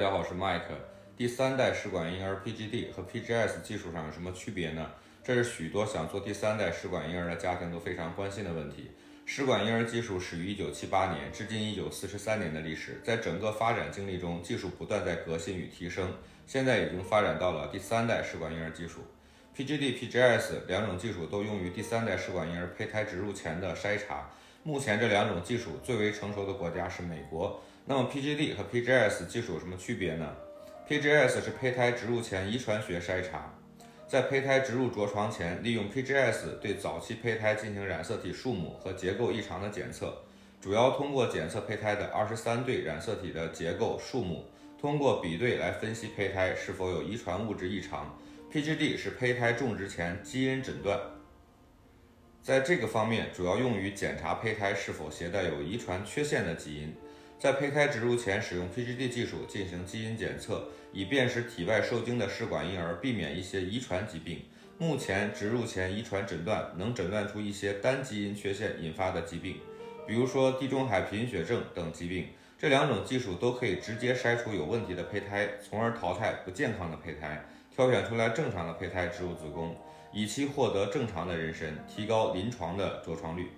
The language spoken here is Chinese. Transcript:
大家好，我是 Mike。第三代试管婴儿 PGD 和 PGS 技术上有什么区别呢？这是许多想做第三代试管婴儿的家庭都非常关心的问题。试管婴儿技术始于1978年，至今已有43年的历史。在整个发展经历中，技术不断在革新与提升，现在已经发展到了第三代试管婴儿技术。PGD、PGS 两种技术都用于第三代试管婴儿胚胎植入前的筛查。目前这两种技术最为成熟的国家是美国。那么 PGD 和 PGS 技术有什么区别呢？PGS 是胚胎植入前遗传学筛查，在胚胎植入着床前，利用 PGS 对早期胚胎进行染色体数目和结构异常的检测，主要通过检测胚胎的二十三对染色体的结构数目，通过比对来分析胚胎是否有遗传物质异常。PGD 是胚胎种植前基因诊断，在这个方面主要用于检查胚胎是否携带有遗传缺陷的基因。在胚胎植入前使用 PGD 技术进行基因检测，以便使体外受精的试管婴儿避免一些遗传疾病。目前植入前遗传诊断能诊断出一些单基因缺陷引发的疾病，比如说地中海贫血症等疾病。这两种技术都可以直接筛出有问题的胚胎，从而淘汰不健康的胚胎。挑选出来正常的胚胎植入子宫，以期获得正常的妊娠，提高临床的着床率。